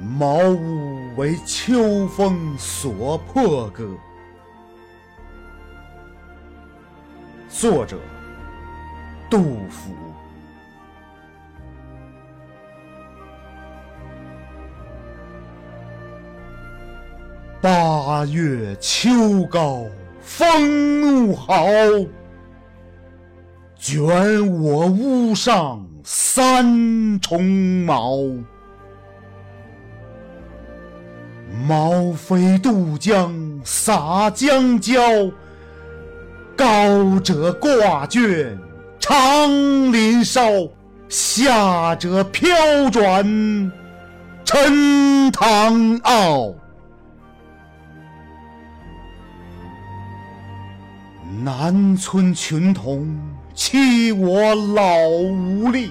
茅屋为秋风所破歌。作者：杜甫。八月秋高风怒号，卷我屋上三重茅。毛飞渡江洒江郊，高者挂卷长林梢，下者飘转沉塘坳。南村群童欺我老无力，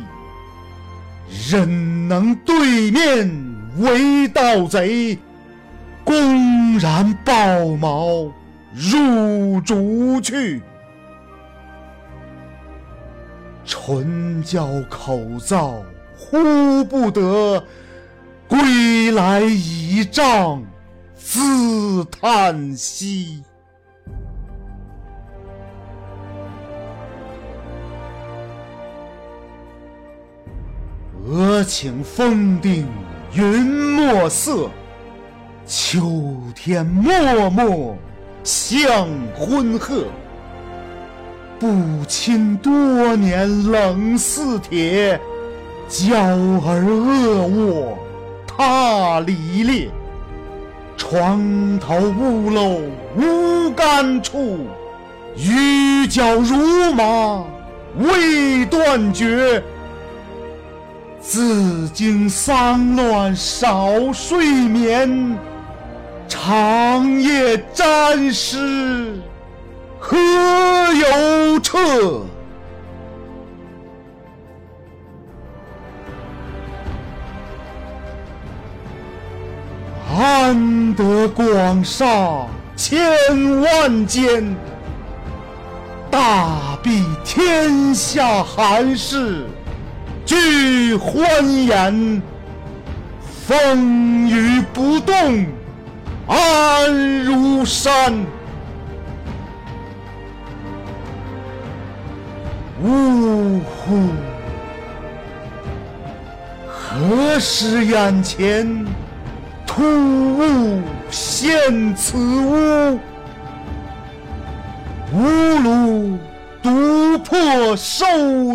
忍能对面为盗贼，公然抱茅入竹去。唇焦口燥呼不得，归来倚杖自叹息。俄顷风定云墨色，秋天漠漠向昏鹤。不亲多年冷似铁，娇儿恶卧踏里裂。床头屋漏无干处，雨脚如麻未断绝。自经丧乱少睡眠，长夜沾湿何由彻？安得广厦千万间，大庇天下寒士。俱欢颜，风雨不动，安如山。呜呼！何时眼前突兀现此屋？吾庐独破受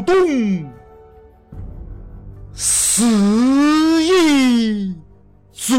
冻。死亦足。